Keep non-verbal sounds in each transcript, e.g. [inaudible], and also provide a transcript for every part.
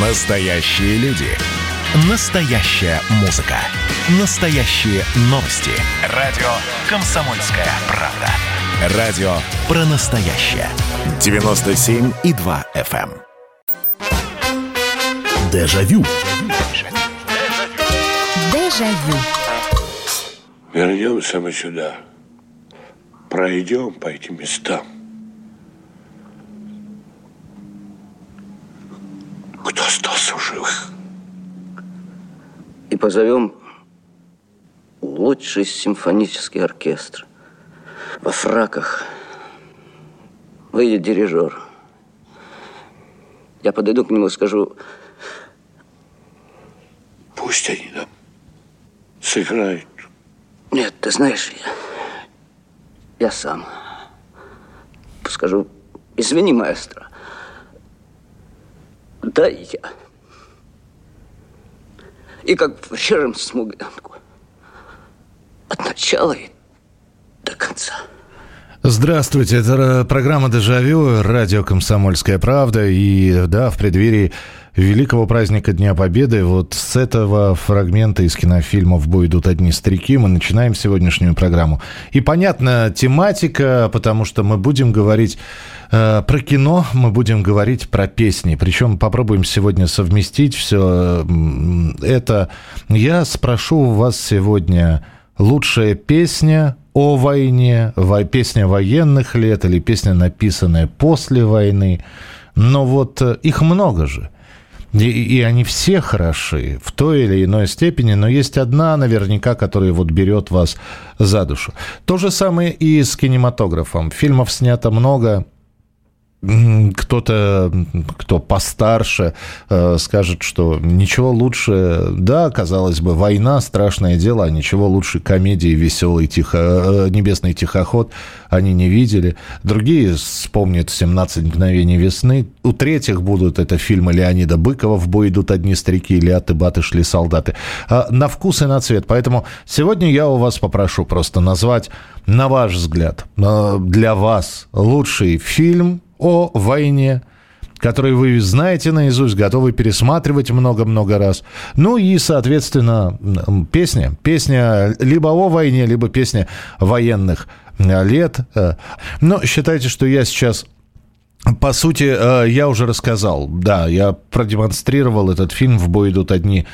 Настоящие люди. Настоящая музыка. Настоящие новости. Радио «Комсомольская правда». Радио про настоящее. 97,2 FM. эм. Дежавю. Дежавю. Вернемся мы сюда. Пройдем по этим местам. Кто остался в живых? и позовем лучший симфонический оркестр. Во фраках выйдет дирижер. Я подойду к нему и скажу, Пусть они нам сыграют. нет, ты знаешь, я, я сам. Скажу, извини, маэстро. Да, я. И как в режим смуглянку. От начала и. Здравствуйте, это ра- программа «Дежавю», радио «Комсомольская правда». И да, в преддверии великого праздника Дня Победы, вот с этого фрагмента из кинофильма «В одни старики» мы начинаем сегодняшнюю программу. И понятна тематика, потому что мы будем говорить э, про кино, мы будем говорить про песни. Причем попробуем сегодня совместить все это. Я спрошу у вас сегодня лучшая песня о войне, во- песня военных лет или песня, написанная после войны. Но вот э, их много же. И, и они все хороши в той или иной степени, но есть одна наверняка, которая вот берет вас за душу. То же самое и с кинематографом. Фильмов снято много, кто-то, кто постарше, э, скажет, что ничего лучше, да, казалось бы, война страшное дело, а ничего лучше комедии веселый тихо, э, небесный тихоход они не видели. Другие вспомнят 17 мгновений весны. У третьих будут это фильмы Леонида Быкова «В бой идут одни старики» или «Аты баты шли солдаты». А, На вкус и на цвет. Поэтому сегодня я у вас попрошу просто назвать, на ваш взгляд, э, для вас лучший фильм о войне, который вы знаете наизусть, готовы пересматривать много-много раз. Ну и, соответственно, песня. Песня либо о войне, либо песня военных э, лет. Э, Но считайте, что я сейчас по сути, э, я уже рассказал. Да, я продемонстрировал этот фильм «В бой идут одни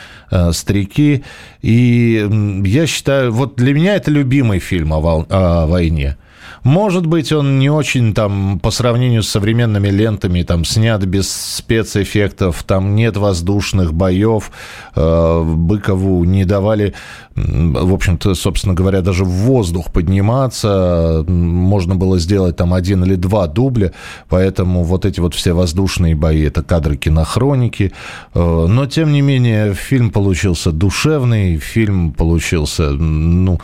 старики». И я считаю, вот для меня это любимый фильм о войне. Может быть, он не очень там по сравнению с современными лентами там снят без спецэффектов, там нет воздушных боев, э, Быкову не давали, в общем-то, собственно говоря, даже в воздух подниматься, можно было сделать там один или два дубля, поэтому вот эти вот все воздушные бои, это кадры кинохроники, Э, но тем не менее фильм получился душевный, фильм получился, ну,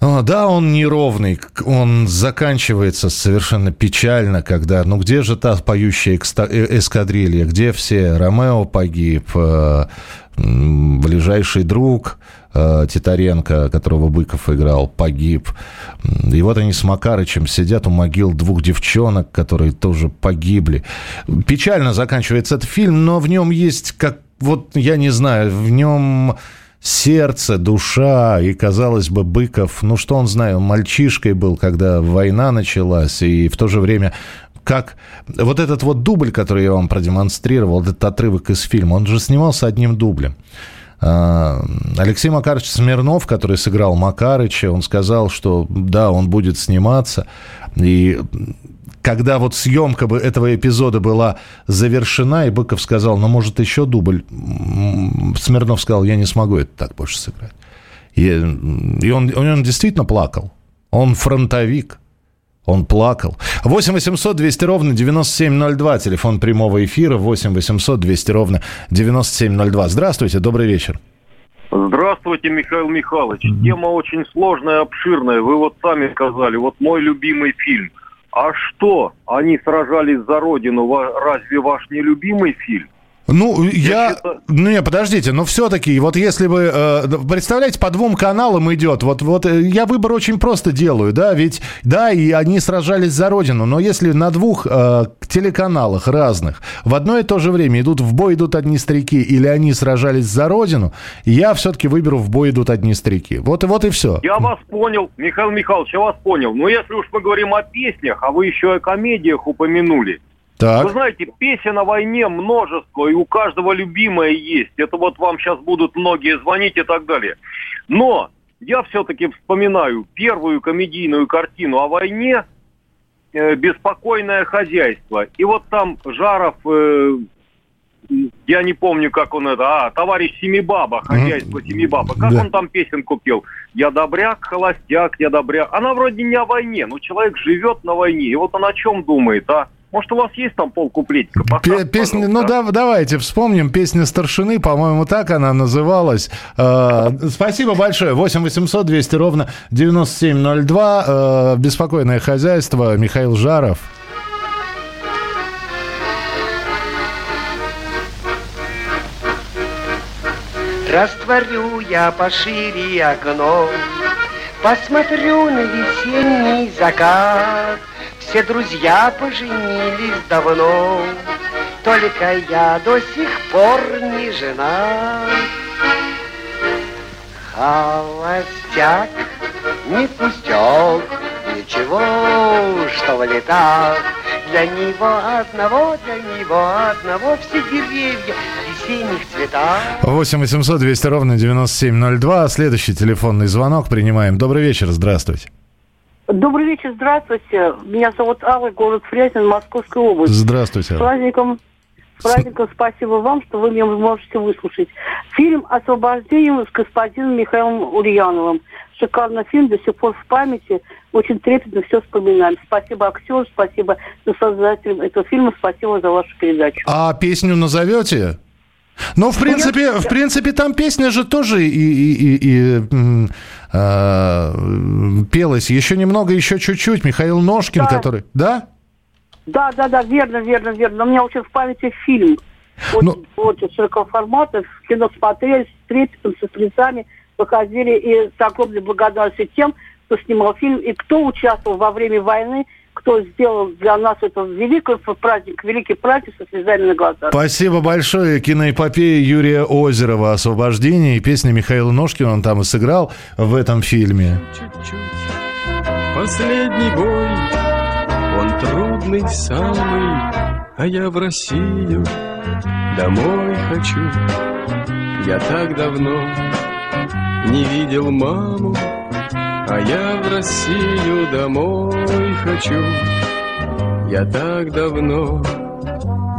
Да, он неровный, он заканчивается совершенно печально, когда, ну где же та поющая э, эскадрилья, где все, Ромео погиб, э, ближайший друг э, Титаренко, которого Быков играл, погиб. И вот они с Макарычем сидят у могил двух девчонок, которые тоже погибли. Печально заканчивается этот фильм, но в нем есть, как, вот я не знаю, в нем сердце, душа, и, казалось бы, Быков, ну что он знает, он мальчишкой был, когда война началась, и в то же время как вот этот вот дубль, который я вам продемонстрировал, этот отрывок из фильма, он же снимался одним дублем. А, Алексей Макарович Смирнов, который сыграл Макарыча, он сказал, что да, он будет сниматься. И когда вот съемка бы этого эпизода была завершена, и Быков сказал, ну, может, еще дубль, Смирнов сказал, я не смогу это так больше сыграть. И, он, он действительно плакал. Он фронтовик. Он плакал. 8 800 200 ровно 9702. Телефон прямого эфира 8 800 200 ровно 9702. Здравствуйте, добрый вечер. Здравствуйте, Михаил Михайлович. Тема очень сложная обширная. Вы вот сами сказали, вот мой любимый фильм. А что, они сражались за родину, разве ваш нелюбимый фильм? Ну, я... я считаю... Не, подождите, но все-таки, вот если бы... Э, представляете, по двум каналам идет, вот, вот э, я выбор очень просто делаю, да, ведь, да, и они сражались за Родину, но если на двух э, телеканалах разных в одно и то же время идут в бой идут одни старики или они сражались за Родину, я все-таки выберу в бой идут одни старики. Вот, и вот и все. Я вас понял, Михаил Михайлович, я вас понял. Но если уж мы говорим о песнях, а вы еще о комедиях упомянули, так. Вы знаете, песен о войне множество, и у каждого любимая есть. Это вот вам сейчас будут многие звонить и так далее. Но я все-таки вспоминаю первую комедийную картину о войне э, «Беспокойное хозяйство». И вот там Жаров, э, я не помню, как он это, а, товарищ Семибаба, хозяйство. Семибаба. Как да. он там песенку пел? Я добряк, холостяк, я добряк. Она вроде не о войне, но человек живет на войне. И вот он о чем думает, а? Может, у вас есть там полкуплетика? Песня, ну да, давайте вспомним. Песня Старшины, по-моему, так она называлась. Э, спасибо большое. 8 800 200 ровно 9702. Э, беспокойное хозяйство. Михаил Жаров. Растворю я пошире окно, Посмотрю на весенний закат, все друзья поженились давно, Только я до сих пор не жена. Холостяк, не пустяк, ничего, что в летах. Для него одного, для него одного все деревья весенних цветах. 8 800 200 ровно 9702. Следующий телефонный звонок принимаем. Добрый вечер, здравствуйте. Добрый вечер, здравствуйте. Меня зовут Алла, город Фрязин, Московская область. Здравствуйте. С праздником, с праздником спасибо вам, что вы меня можете выслушать. Фильм «Освобождение» с господином Михаилом Ульяновым. Шикарный фильм, до сих пор в памяти. Очень трепетно все вспоминаем. Спасибо актеру, спасибо создателям этого фильма, спасибо за вашу передачу. А песню назовете? Ну, в принципе, в принципе, там песня же тоже и, и, и, и э, пелась. Еще немного, еще чуть-чуть. Михаил Ножкин, да. который... Да? Да, да, да, верно, верно, верно. У меня очень в памяти фильм. Очень, ну... очень широкого формата. В кино смотрели с трепетом, со слезами. Выходили и с огромной благодарностью тем, кто снимал фильм и кто участвовал во время войны – кто сделал для нас это великий праздник, великий праздник со слезами на глазах. Спасибо большое. Киноэпопея Юрия Озерова «Освобождение» и песня Михаила Ножкина, он там и сыграл в этом фильме. Чуть-чуть. Последний бой, он трудный самый, а я в Россию домой хочу. Я так давно не видел маму, а я в Россию домой хочу Я так давно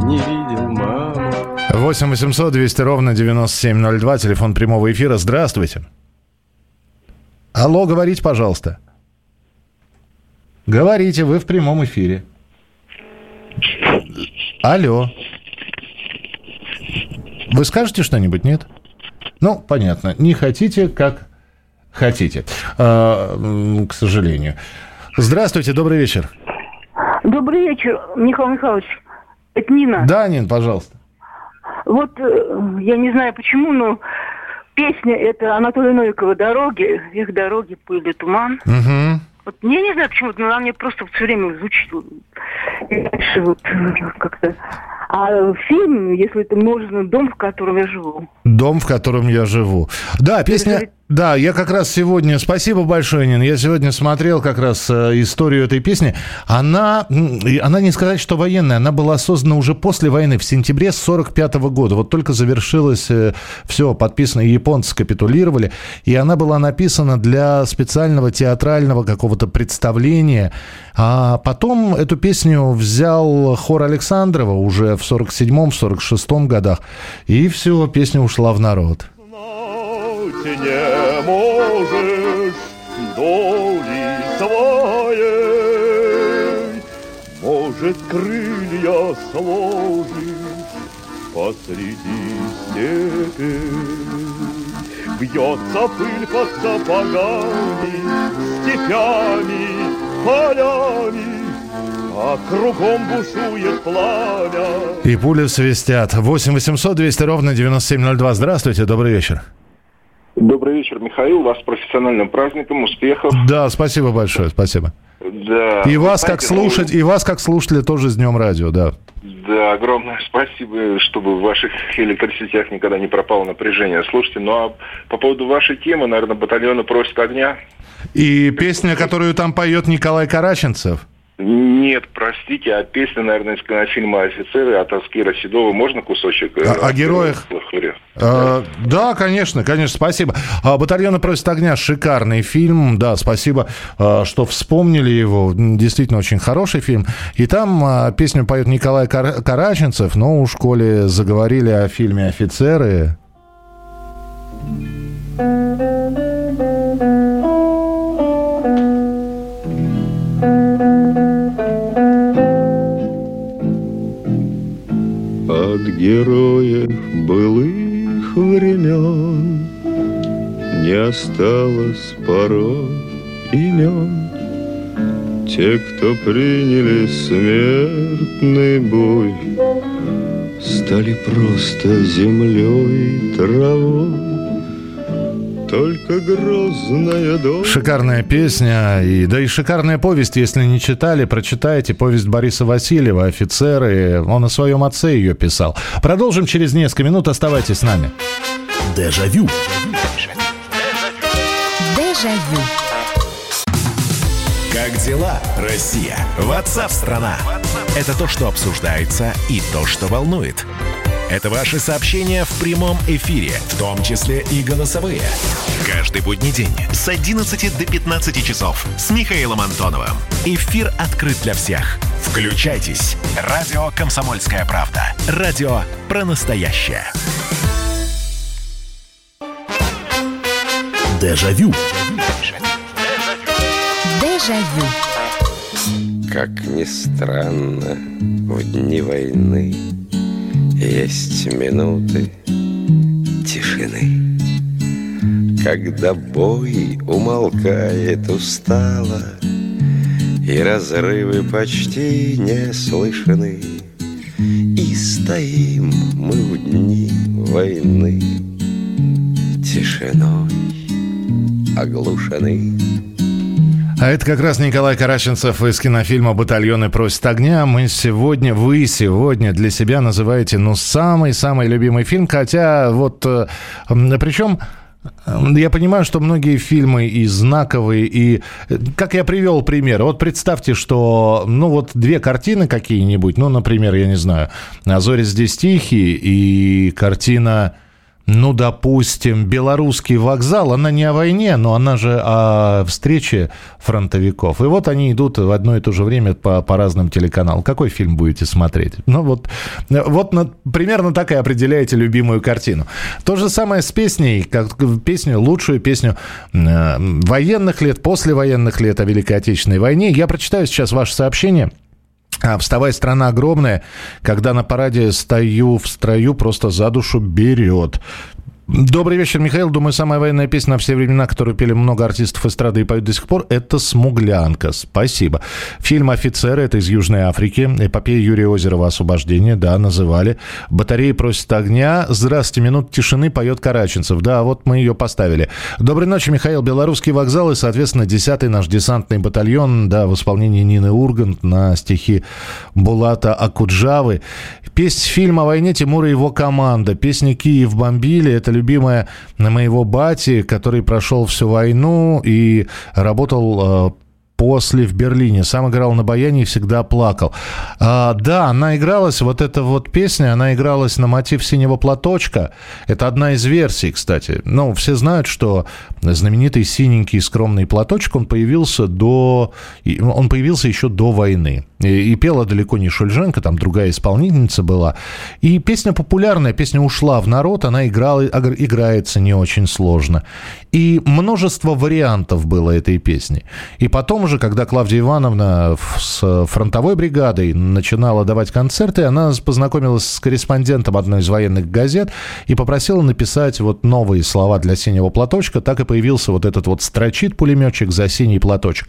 не видел маму 8 800 200 ровно 9702, телефон прямого эфира. Здравствуйте. Алло, говорите, пожалуйста. Говорите, вы в прямом эфире. Алло. Вы скажете что-нибудь, нет? Ну, понятно. Не хотите, как хотите, а, к сожалению. Здравствуйте, добрый вечер. Добрый вечер, Михаил Михайлович. Это Нина. Да, Нин, пожалуйста. Вот э, я не знаю почему, но песня это Анатолия Новикова «Дороги». Их дороги, пыль туман. Угу. Вот я не знаю почему, но она мне просто все время звучит. И дальше вот как-то а фильм, если это можно, дом, в котором я живу. Дом, в котором я живу. Да, песня... Да, я как раз сегодня, спасибо большое, Нин, я сегодня смотрел как раз э, историю этой песни. Она, она не сказать, что военная, она была создана уже после войны, в сентябре 45 года. Вот только завершилось э, все, подписано, японцы капитулировали, и она была написана для специального театрального какого-то представления. А потом эту песню взял хор Александрова уже в 47-м, 46-м годах, и все, песня ушла в народ. Не можешь доли своей, Может, крылья сложишь посреди степи. Бьется пыль под сапогами, степями, полями, а кругом бушует пламя. И пули свистят. 8 800 200 ровно 9702. Здравствуйте, добрый вечер. Добрый вечер, Михаил. Вас с профессиональным праздником, успехов. Да, спасибо большое, спасибо. Да. И вас знаете, как слушать, ну... и вас как слушателя тоже с Днем Радио, да. Да, огромное спасибо, чтобы в ваших электросетях никогда не пропало напряжение. Слушайте, ну а по поводу вашей темы, наверное, батальоны просят огня. И песня, которую там поет Николай Караченцев. Нет, простите, а песня, наверное, из кинофильма «Офицеры» от Аскира Седова. Можно кусочек? А, о героях? А, да, конечно, конечно, спасибо. А, «Батальоны просят огня» – шикарный фильм. Да, спасибо, что вспомнили его. Действительно, очень хороший фильм. И там песню поет Николай Кар- Караченцев. Но у школе заговорили о фильме «Офицеры». От героев былых времен Не осталось порой имен. Те, кто приняли смертный бой Стали просто землей и травой только грозная дочь. Шикарная песня, и, да и шикарная повесть, если не читали, прочитайте. Повесть Бориса Васильева «Офицеры». Он о своем отце ее писал. Продолжим через несколько минут. Оставайтесь с нами. Дежавю. Дежавю. Как дела, Россия? Ватсап-страна! Это то, что обсуждается и то, что волнует. Это ваши сообщения в прямом эфире, в том числе и голосовые. Каждый будний день с 11 до 15 часов с Михаилом Антоновым. Эфир открыт для всех. Включайтесь. Радио «Комсомольская правда». Радио про настоящее. Дежавю. Дежавю. Как ни странно, в дни войны есть минуты тишины, Когда бой умолкает устало, И разрывы почти не слышны, И стоим мы в дни войны Тишиной оглушены. А это как раз Николай Караченцев из кинофильма «Батальоны просят огня». Мы сегодня, вы сегодня для себя называете, ну, самый-самый любимый фильм. Хотя вот, э, причем... Я понимаю, что многие фильмы и знаковые, и, как я привел пример, вот представьте, что, ну, вот две картины какие-нибудь, ну, например, я не знаю, «А зори здесь тихие» и картина ну, допустим, белорусский вокзал, она не о войне, но она же о встрече фронтовиков. И вот они идут в одно и то же время по, по разным телеканалам. Какой фильм будете смотреть? Ну, вот, вот на, примерно так и определяете любимую картину. То же самое с песней, как песню, лучшую песню э, военных лет, послевоенных лет о Великой Отечественной войне. Я прочитаю сейчас ваше сообщение – а вставай, страна огромная, когда на параде стою в строю, просто за душу берет. Добрый вечер, Михаил. Думаю, самая военная песня на все времена, которую пели много артистов эстрады и поют до сих пор, это «Смуглянка». Спасибо. Фильм «Офицеры» — это из Южной Африки. Эпопея Юрия Озерова «Освобождение», да, называли. «Батареи просят огня». «Здравствуйте, минут тишины» поет Караченцев. Да, вот мы ее поставили. Доброй ночи, Михаил. Белорусский вокзал и, соответственно, 10-й наш десантный батальон, да, в исполнении Нины Ургант на стихи Булата Акуджавы. Песня фильм о войне Тимура и его команда. Песня «Киев бомбили» — это любимая моего бати, который прошел всю войну и работал э, после в Берлине. Сам играл на баяне и всегда плакал. А, да, она игралась, вот эта вот песня, она игралась на мотив «Синего платочка». Это одна из версий, кстати. Ну, все знают, что знаменитый синенький скромный платочек, он появился до... Он появился еще до войны. И, и пела далеко не Шульженко, там другая исполнительница была. И песня популярная, песня ушла в народ, она играла, играется не очень сложно. И множество вариантов было этой песни. И потом же, когда Клавдия Ивановна с фронтовой бригадой начинала давать концерты, она познакомилась с корреспондентом одной из военных газет и попросила написать вот новые слова для «Синего платочка». Так и появился вот этот вот строчит пулеметчик за синий платочек.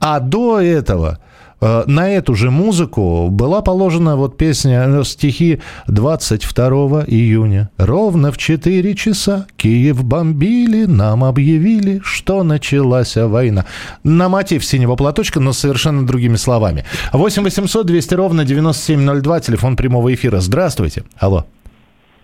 А до этого на эту же музыку была положена вот песня, э, стихи 22 июня. Ровно в 4 часа Киев бомбили, нам объявили, что началась война. На мотив «Синего платочка», но совершенно другими словами. 8 800 200 ровно 9702, телефон прямого эфира. Здравствуйте. Алло.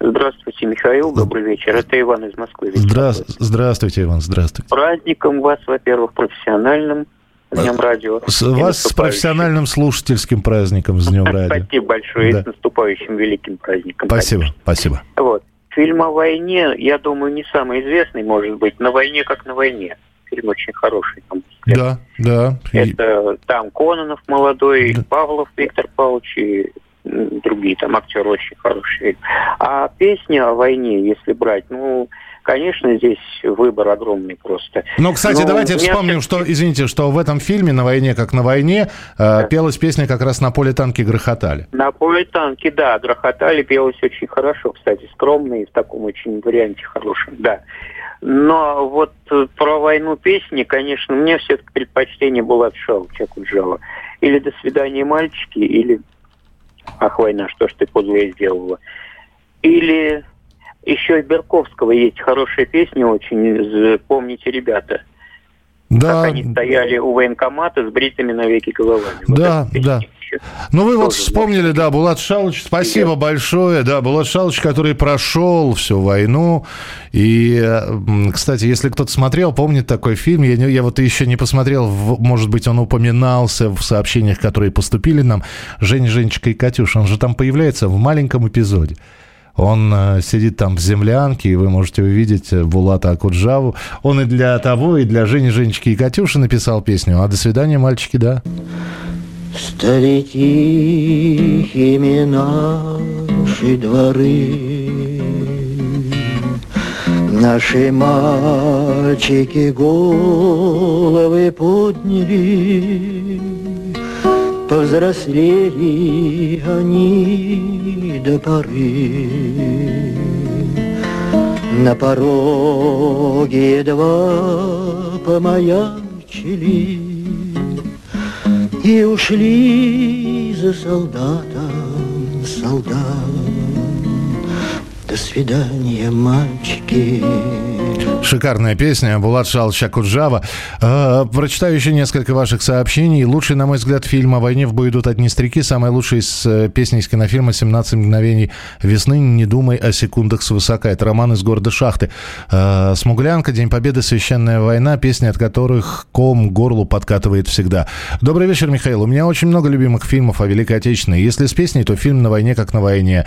Здравствуйте, Михаил. Добрый вечер. Это Иван из Москвы. Здра... Здравствуйте, Иван. Здравствуйте. Праздником вас, во-первых, профессиональным. С Днем радио. С вас с профессиональным слушательским праздником, с Днем радио. Спасибо большое. Да. с наступающим великим праздником. Спасибо, конечно. спасибо. Вот. Фильм о войне, я думаю, не самый известный, может быть. На войне как на войне. Фильм очень хороший. Там, да, да. Это там Кононов молодой, да. Павлов Виктор Павлович и другие там актеры очень хорошие. А песня о войне, если брать, ну, конечно, здесь выбор огромный просто. Ну, кстати, Но давайте вспомним, что, извините, что в этом фильме «На войне, как на войне» э, да. пелась песня как раз «На поле танки грохотали». «На поле танки», да, грохотали, пелось очень хорошо, кстати, скромно и в таком очень варианте хорошем, да. Но вот про войну песни, конечно, мне все-таки предпочтение было от Шалча Куджава. Или «До свидания, мальчики», или «Ах, война, что ж ты подлое сделала». Или еще и Берковского есть хорошая песня очень, «Помните, ребята». Да. Как они стояли у военкомата с бритыми навеки головами. Да, вот да. Ну, вы вот вспомнили, да, Булат Шалыч, спасибо Привет. большое, да, Булат Шалыч, который прошел всю войну, и, кстати, если кто-то смотрел, помнит такой фильм, я, я вот еще не посмотрел, может быть, он упоминался в сообщениях, которые поступили нам, Жень, Женечка и Катюша, он же там появляется в маленьком эпизоде. Он э, сидит там в землянке, и вы можете увидеть э, Булата Акуджаву. Он и для того, и для Жени, Женечки и Катюши написал песню. А до свидания, мальчики, да. Стали тихими наши дворы, Наши мальчики головы подняли, Повзрослели они до поры. На пороге едва помаячили И ушли за солдатом, солдат. До свидания, мальчики. Шикарная песня Булат Шалча Куджава. Э, прочитаю еще несколько ваших сообщений. Лучший, на мой взгляд, фильм о войне в бою идут одни стрики. Самая лучшая из э, песни из кинофильма «17 мгновений весны. Не думай о секундах свысока». Это роман из города Шахты. Э, Смуглянка, День Победы, Священная война. Песни, от которых ком горлу подкатывает всегда. Добрый вечер, Михаил. У меня очень много любимых фильмов о Великой Отечественной. Если с песней, то фильм «На войне, как на войне».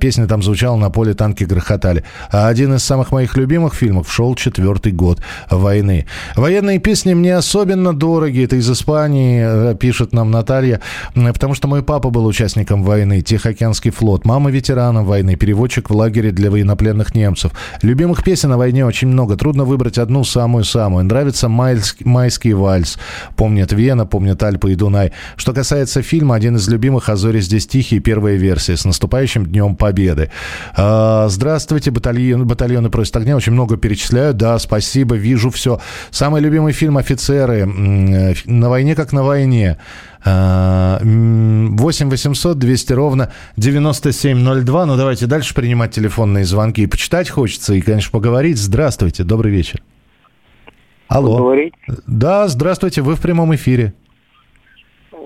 Песня там звучала «На поле танки грохотали». А один из самых моих любимых фильмов шел шел четвертый год войны. Военные песни мне особенно дороги. Это из Испании, э, пишет нам Наталья. Потому что мой папа был участником войны. Тихоокеанский флот. Мама ветераном войны. Переводчик в лагере для военнопленных немцев. Любимых песен о войне очень много. Трудно выбрать одну самую-самую. Нравится майский, майский вальс. Помнят Вена, помнят Альпы и Дунай. Что касается фильма, один из любимых «Азори здесь тихие», первая версия. С наступающим Днем Победы. А, здравствуйте, батальон, батальоны просят огня. Очень много перечисляют поздравляю, да, спасибо, вижу все. Самый любимый фильм «Офицеры». На войне как на войне. 8 800 200 ровно 9702. Ну, давайте дальше принимать телефонные звонки. Почитать хочется и, конечно, поговорить. Здравствуйте, добрый вечер. Алло. Поговорить? Да, здравствуйте, вы в прямом эфире.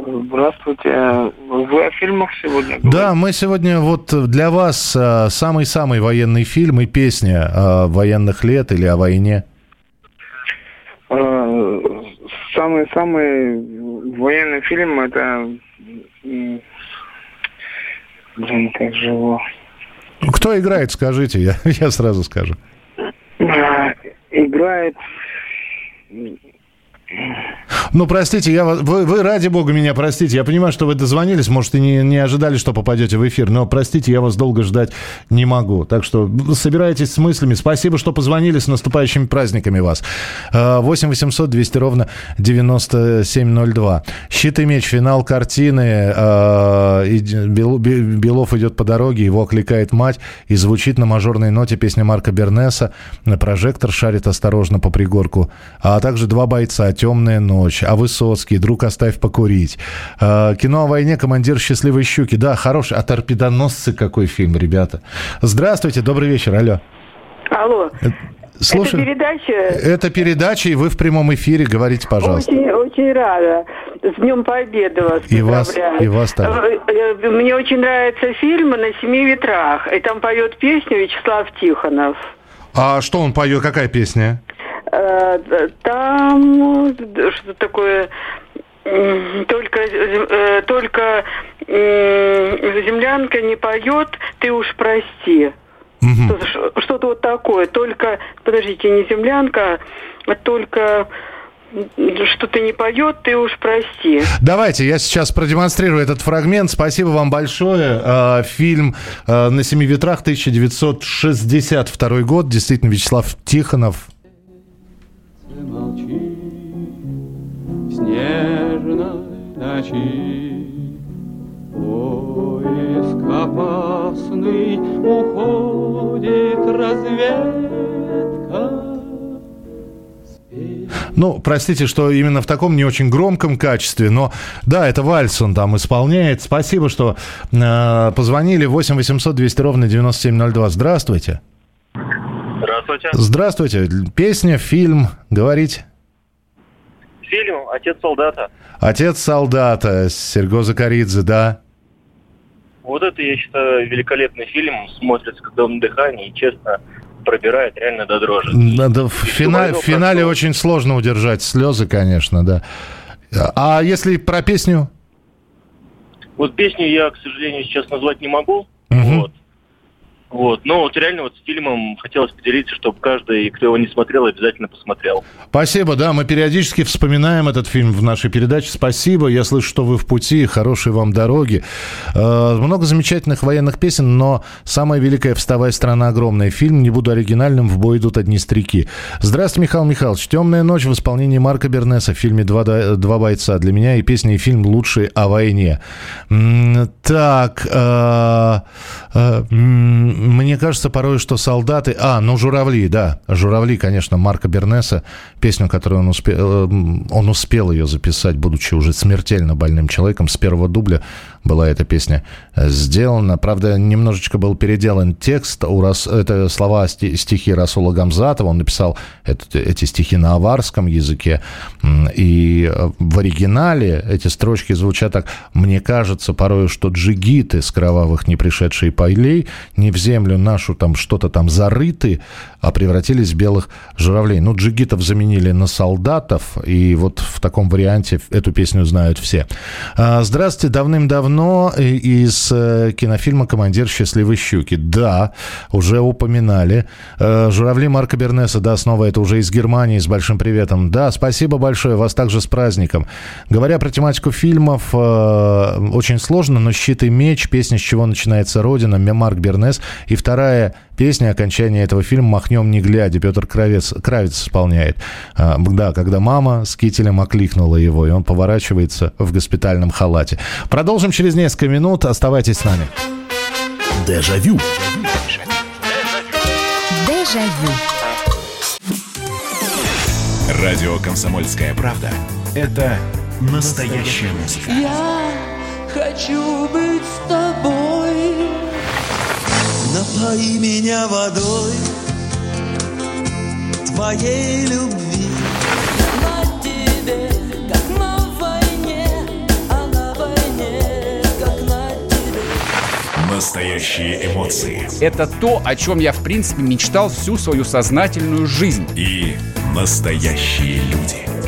Здравствуйте. Вы о фильмах сегодня говорите? Да, мы сегодня вот для вас а, самый-самый военный фильм и песня о военных лет или о войне. А, самый-самый военный фильм это... Блин, как же его... Кто играет, скажите, я, [laughs] я сразу скажу. А, играет ну, простите, я вас, вы, вы ради бога меня простите. Я понимаю, что вы дозвонились, может, и не, не ожидали, что попадете в эфир. Но, простите, я вас долго ждать не могу. Так что собирайтесь с мыслями. Спасибо, что позвонили. С наступающими праздниками вас. 8 800 200 ровно 9702. «Щит и меч», финал картины. А, Белов идет по дороге, его окликает мать. И звучит на мажорной ноте песня Марка Бернеса. Прожектор шарит осторожно по пригорку. А также два бойца «Темная ночь». А Высоцкий, друг оставь покурить. Э, кино о войне, командир счастливой щуки. Да, хороший. А торпедоносцы какой фильм, ребята. Здравствуйте, добрый вечер, алло. Алло. Э, Слушай, это передача... Это передача, и вы в прямом эфире. Говорите, пожалуйста. Очень, очень рада. С Днем Победы вас и вас, и вас так. Мне очень нравится фильм «На семи ветрах». И там поет песню Вячеслав Тихонов. А что он поет? Какая песня? Э, там что такое только, э, только землянка не поет, ты уж прости. Угу. Что-то вот такое. Только, подождите, не землянка, а только что-то не поет, ты уж прости. Давайте, я сейчас продемонстрирую этот фрагмент. Спасибо вам большое. А, фильм «На семи ветрах» 1962 год. Действительно, Вячеслав Тихонов. Молчи, снежной ночи, Поиск опасный, уходит разведка. Ну, простите, что именно в таком не очень громком качестве, но да, это вальс он там исполняет. Спасибо, что э, позвонили. 8 800 200 ровно 9702. Здравствуйте. Здравствуйте. Здравствуйте. Песня, фильм, говорить. Фильм «Отец солдата». «Отец солдата» Серго Закаридзе, да. Вот это, я считаю, великолепный фильм. Смотрится, когда он на дыхании, и, честно, пробирает реально до дрожи. Надо, в, фина, в финале прошло. очень сложно удержать слезы, конечно, да. А если про песню? Вот песню я, к сожалению, сейчас назвать не могу. Вот. Но вот реально вот с фильмом хотелось поделиться, чтобы каждый, кто его не смотрел, обязательно посмотрел. Спасибо, да, мы периодически вспоминаем этот фильм в нашей передаче. Спасибо, я слышу, что вы в пути, хорошей вам дороги. Э, много замечательных военных песен, но самая великая «Вставай, страна огромная». Фильм, не буду оригинальным, в бой идут одни старики. Здравствуйте, Михаил Михайлович. «Темная ночь» в исполнении Марка Бернеса в фильме «Два, два бойца». Для меня и песня, и фильм лучшие о войне. Так, э, э, мне кажется порой, что солдаты... А, ну, «Журавли», да. «Журавли», конечно, Марка Бернеса. Песню, которую он успел... Э, он успел ее записать, будучи уже смертельно больным человеком. С первого дубля была эта песня сделана. Правда, немножечко был переделан текст. У Рас... Это слова стихи Расула Гамзатова. Он написал эти стихи на аварском языке. И в оригинале эти строчки звучат так. «Мне кажется порой, что джигиты с кровавых не пришедшие полей не в землю нашу там что-то там зарыты, а превратились в белых журавлей». Ну, джигитов заменили на солдатов, и вот в таком варианте эту песню знают все. А, здравствуйте, давным-давно из э, кинофильма «Командир счастливой щуки». Да, уже упоминали. Э, журавли Марка Бернеса, да, снова это уже из Германии, с большим приветом. Да, спасибо большое, вас также с праздником. Говоря про тематику фильмов, э, очень сложно, но «Щит и меч», песня «С чего начинается Родина», Марк Бернес. И вторая песня окончания этого фильма «Махнем не глядя», Петр Кравец, Кравец исполняет. Да, когда мама с кителем окликнула его, и он поворачивается в госпитальном халате. Продолжим через несколько минут. Оставайтесь с нами. Дежавю. Дежавю. Радио «Комсомольская правда» — это настоящая музыка. Я хочу быть с тобой. Напои меня водой твоей любви. Настоящие эмоции. Это то, о чем я, в принципе, мечтал всю свою сознательную жизнь. И настоящие люди.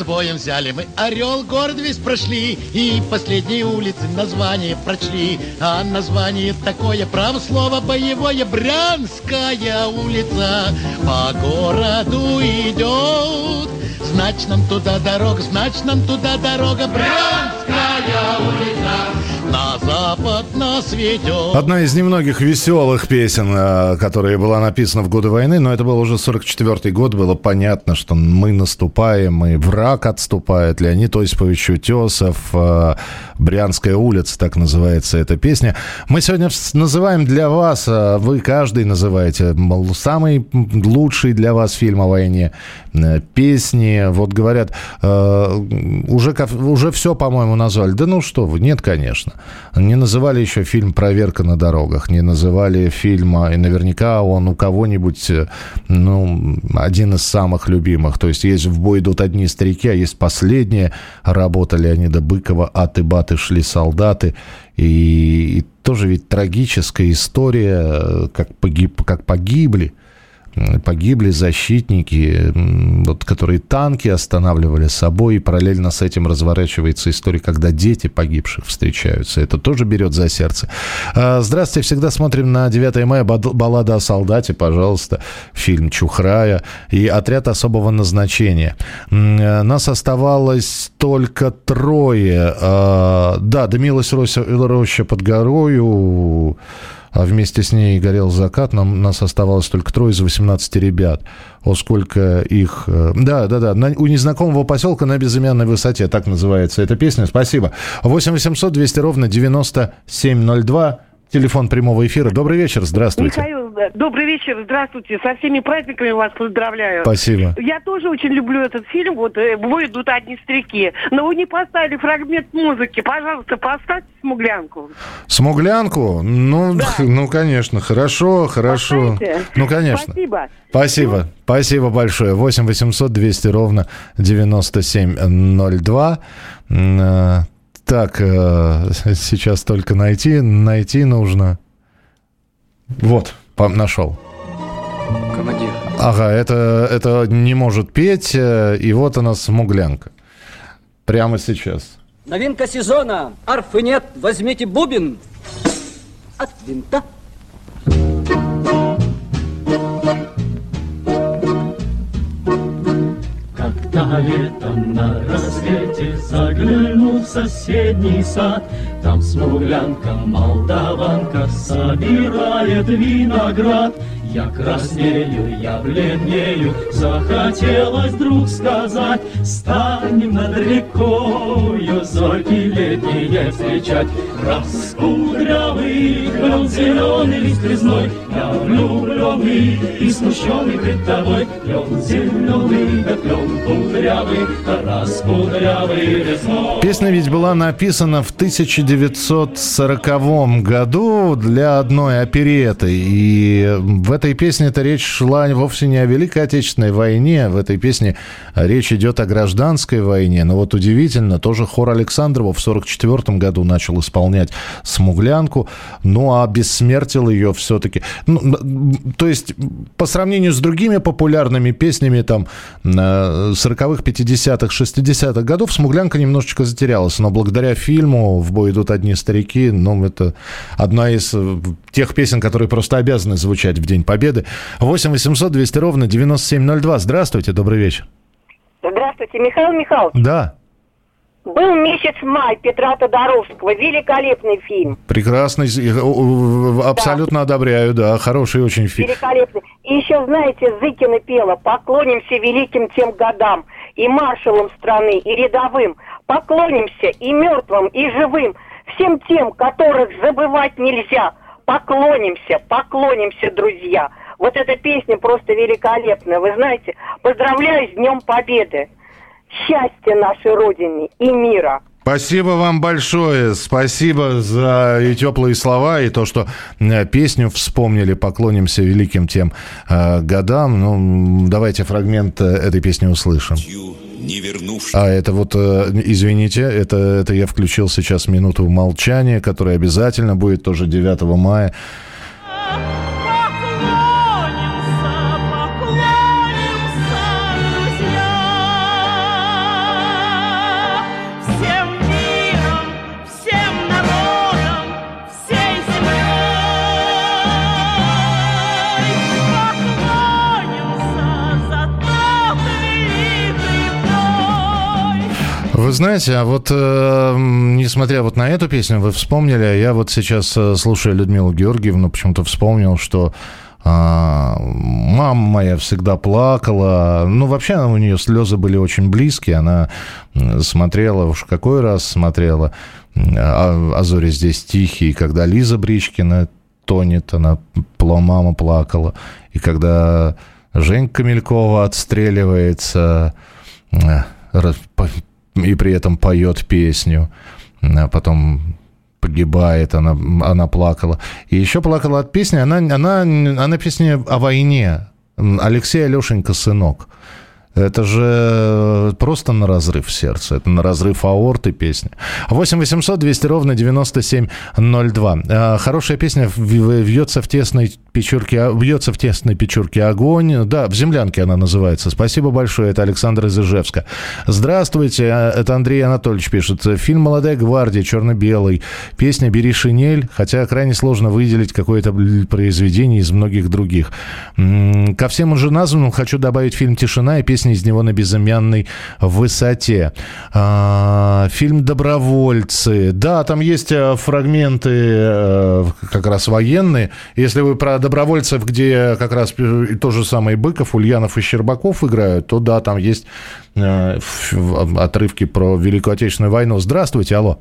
С боем взяли мы Орел, город весь прошли И последние улицы название прочли. А название такое, право слово боевое Брянская улица. По городу идет Значит нам туда дорога, значит нам туда дорога. Брянская улица Назад Запад нас ведет. Одна из немногих веселых песен, э, которая была написана в годы войны, но это был уже 44 год, было понятно, что мы наступаем, и враг отступает. Леонид Осипович Утесов, э, Брянская улица, так называется эта песня. Мы сегодня называем для вас, э, вы каждый называете, самый лучший для вас фильм о войне, песни. Вот говорят, уже, уже все, по-моему, назвали. Да ну что вы, нет, конечно. Не называли еще фильм «Проверка на дорогах», не называли фильма, и наверняка он у кого-нибудь, э, ну, один из самых любимых. То есть есть «В бой идут одни старики», а есть последняя работа Леонида Быкова «Аты баты шли солдаты». И, и тоже ведь трагическая история, э, как, погиб, как погибли погибли защитники, вот, которые танки останавливали собой, и параллельно с этим разворачивается история, когда дети погибших встречаются. Это тоже берет за сердце. А, здравствуйте, всегда смотрим на 9 мая «Баллада о солдате», пожалуйста, фильм Чухрая и «Отряд особого назначения». Нас оставалось только трое. А, да, дымилась роща под горою, а вместе с ней горел закат. Нам, нас оставалось только трое из 18 ребят. О, сколько их... Э, да, да, да. На, у незнакомого поселка на безымянной высоте. Так называется эта песня. Спасибо. 8 800 200 ровно 9702. Телефон прямого эфира. Добрый вечер, здравствуйте. Михаил, добрый вечер, здравствуйте. Со всеми праздниками вас поздравляю. Спасибо. Я тоже очень люблю этот фильм. Вот э, «Бой идут одни старики». Но вы не поставили фрагмент музыки. Пожалуйста, поставьте «Смуглянку». «Смуглянку»? Ну, да. [laughs] ну конечно. Хорошо, хорошо. Поставите. Ну, конечно. Спасибо. Спасибо. Ну. Спасибо большое. 8 800 200 ровно 9702. Так, э, [laughs] сейчас только найти. Найти нужно. Вот, нашел. Командир. Ага, это, это не может петь. Э, и вот она смуглянка. Прямо сейчас. Новинка сезона. Арфы нет. Возьмите бубен. От винта. Как-то летом на рассвете заглянул в соседний сад, Там смуглянка, молдаванка собирает виноград. Я краснею, я бледнею, захотелось вдруг сказать, Станем над рекою зорьки летние встречать. Раскудрявый, клен зеленый лист резной, Я влюбленный и смущенный пред тобой, Клен зеленый, да клен кудрявый, раскудрявый резной. Песня ведь была написана в 1940 году для одной опереты, и в этой песне-то речь шла вовсе не о Великой Отечественной войне. В этой песне речь идет о гражданской войне. Но вот удивительно, тоже хор Александрова в 1944 году начал исполнять «Смуглянку», ну а бессмертил ее все-таки. Ну, то есть по сравнению с другими популярными песнями там 40-х, 50-х, 60-х годов «Смуглянка» немножечко затерялась. Но благодаря фильму «В бой идут одни старики», ну это одна из э, тех песен, которые просто обязаны звучать в День Победы. 8 800 200 ровно 9702. Здравствуйте, добрый вечер. Здравствуйте, Михаил Михайлович. Да. Был месяц май Петра Тодоровского. Великолепный фильм. Прекрасный. Абсолютно да. одобряю, да. Хороший очень фильм. Великолепный. И еще, знаете, Зыкина пела «Поклонимся великим тем годам и маршалам страны, и рядовым. Поклонимся и мертвым, и живым. Всем тем, которых забывать нельзя поклонимся, поклонимся, друзья. Вот эта песня просто великолепная. Вы знаете, поздравляю с Днем Победы. Счастья нашей Родине и мира. Спасибо вам большое. Спасибо за и теплые слова, и то, что э, песню вспомнили. Поклонимся великим тем э, годам. Ну, давайте фрагмент э, этой песни услышим не вернувшись. А это вот, э, извините, это, это я включил сейчас минуту молчания, которая обязательно будет тоже 9 мая. Вы знаете, а вот э, несмотря вот на эту песню, вы вспомнили, а я вот сейчас, э, слушая Людмилу Георгиевну, почему-то вспомнил, что а, мама моя всегда плакала. Ну, вообще у нее слезы были очень близкие. Она смотрела, уж какой раз смотрела. А, а зори здесь тихие. Когда Лиза Бричкина тонет, она мама плакала. И когда Женька Мелькова отстреливается э, и при этом поет песню, а потом погибает, она, она плакала. И еще плакала от песни, она, она, она песня о войне. Алексей Алешенька «Сынок». Это же просто на разрыв сердца. Это на разрыв аорты песня. 8 800 200 ровно 9702. А, хорошая песня вьется в тесной печурке, бьется в тесной печурке огонь. Да, в землянке она называется. Спасибо большое. Это Александр из Ижевска. Здравствуйте. А, это Андрей Анатольевич пишет. Фильм «Молодая гвардия», черно-белый. Песня «Бери шинель», хотя крайне сложно выделить какое-то произведение из многих других. Ко всем уже названным хочу добавить фильм «Тишина» и песня из него на безымянной высоте. А, фильм «Добровольцы». Да, там есть э, фрагменты э, как раз военные. Если вы про добровольцев, где как раз то же самое Быков, Ульянов и Щербаков играют, то да, там есть э, отрывки про Великую Отечественную войну. Здравствуйте, алло.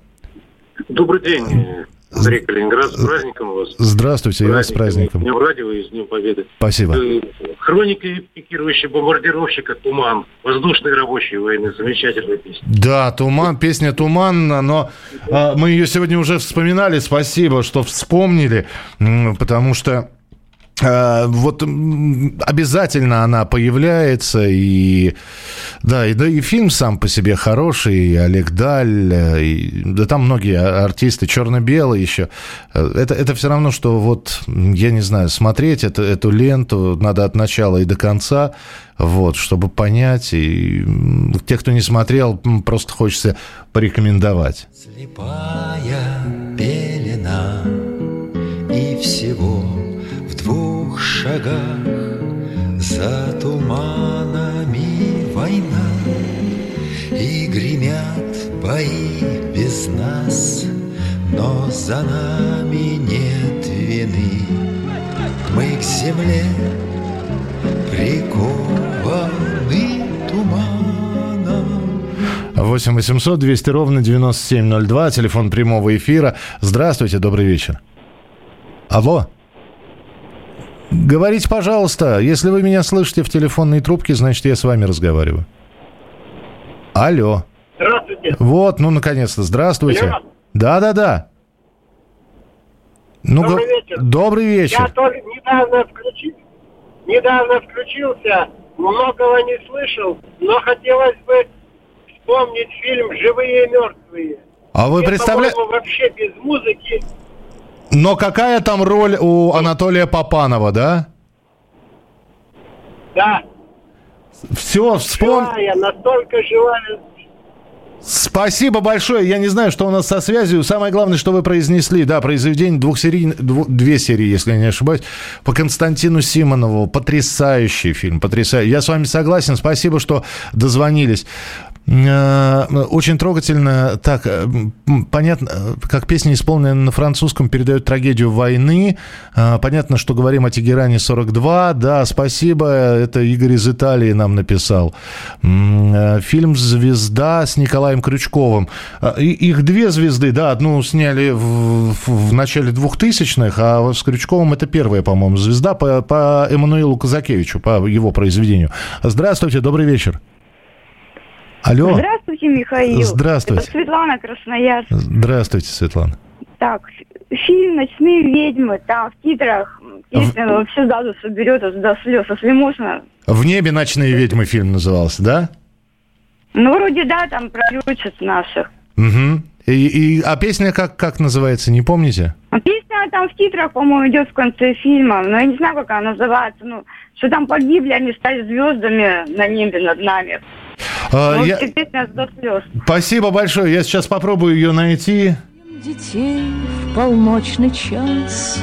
Добрый день. Андрей Калининград, с праздником вас. Здравствуйте, я вас с праздником. Днем радио и с Днем Победы. Спасибо. Э, хроника пикирующего бомбардировщика «Туман». Воздушные рабочие войны. Замечательная песня. Да, «Туман», песня «Туман», но а, мы ее сегодня уже вспоминали. Спасибо, что вспомнили, потому что вот обязательно она появляется, и да, и, да, и фильм сам по себе хороший, и Олег Даль, э, и, да там многие артисты, черно-белые еще. Э, это, это все равно, что вот, я не знаю, смотреть это, эту ленту надо от начала и до конца, вот, чтобы понять, и тех, кто не смотрел, просто хочется порекомендовать. Слепая пелена и всего шагах За туманами война И гремят бои без нас Но за нами нет вины Мы к земле прикованы туманом 8 800 200 ровно 9702, телефон прямого эфира. Здравствуйте, добрый вечер. Алло. Говорите, пожалуйста, если вы меня слышите в телефонной трубке, значит, я с вами разговариваю. Алло. Здравствуйте. Вот, ну, наконец-то, здравствуйте. Да-да-да. Ну, Добрый вечер. Добрый вечер. Я только недавно, включил, недавно включился, многого не слышал, но хотелось бы вспомнить фильм «Живые и мертвые». А вы представляете... вообще без музыки но какая там роль у Анатолия Попанова, да? Да. Все, вспомнил. Живая, настолько живая. Спасибо большое. Я не знаю, что у нас со связью. Самое главное, что вы произнесли. Да, произведение двух серий, дву, две серии, если я не ошибаюсь, по Константину Симонову. Потрясающий фильм, потрясающий. Я с вами согласен. Спасибо, что дозвонились. Э, очень трогательно. Так, э, понятно, как песня, исполненная на французском, передает трагедию войны. Э, понятно, что говорим о Тегеране 42. Да, спасибо. Это Игорь из Италии нам написал. Фильм «Звезда» с Николаем Крючковым. Их две звезды, да, одну сняли в, в начале 2000-х, а с Крючковым это первая, по-моему, звезда по, по Эммануилу Казакевичу, по его произведению. Здравствуйте, добрый вечер. Алло. Здравствуйте, Михаил. Здравствуйте. Это Светлана Красноярск. Здравствуйте, Светлана. Так, фильм «Ночные ведьмы», там в титрах песня в... все сразу соберет до слез, если можно. «В небе ночные ведьмы» фильм назывался, да? Ну, вроде да, там про летчиц наших. Угу. И, и, а песня как, как называется, не помните? А песня там в титрах, по-моему, идет в конце фильма, но я не знаю, как она называется. Ну, что там погибли, они стали звездами на небе над нами. А, ну, я... Спасибо большое. Я сейчас попробую ее найти. Детей в полночный час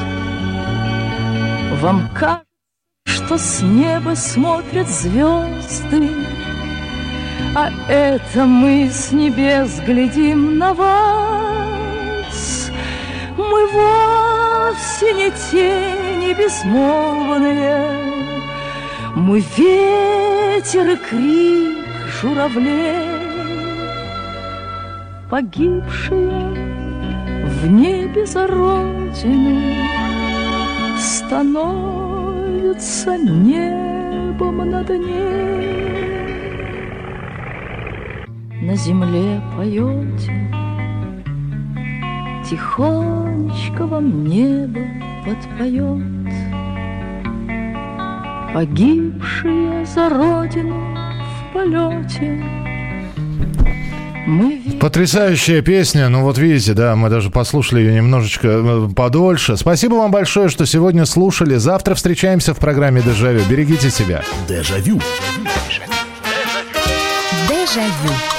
Вам кажется, что с неба смотрят звезды, А это мы с небес глядим на вас. Мы вовсе не тени безмолвные, Мы ветер и крик журавлей, Погибшие в небе за родину Становятся небом над ней на земле поете, Тихонечко вам небо подпоет. Погибшие за родину полете мы Потрясающая песня. Ну вот видите, да, мы даже послушали ее немножечко э, подольше. Спасибо вам большое, что сегодня слушали. Завтра встречаемся в программе «Дежавю». Берегите себя. Дежавю. Дежавю.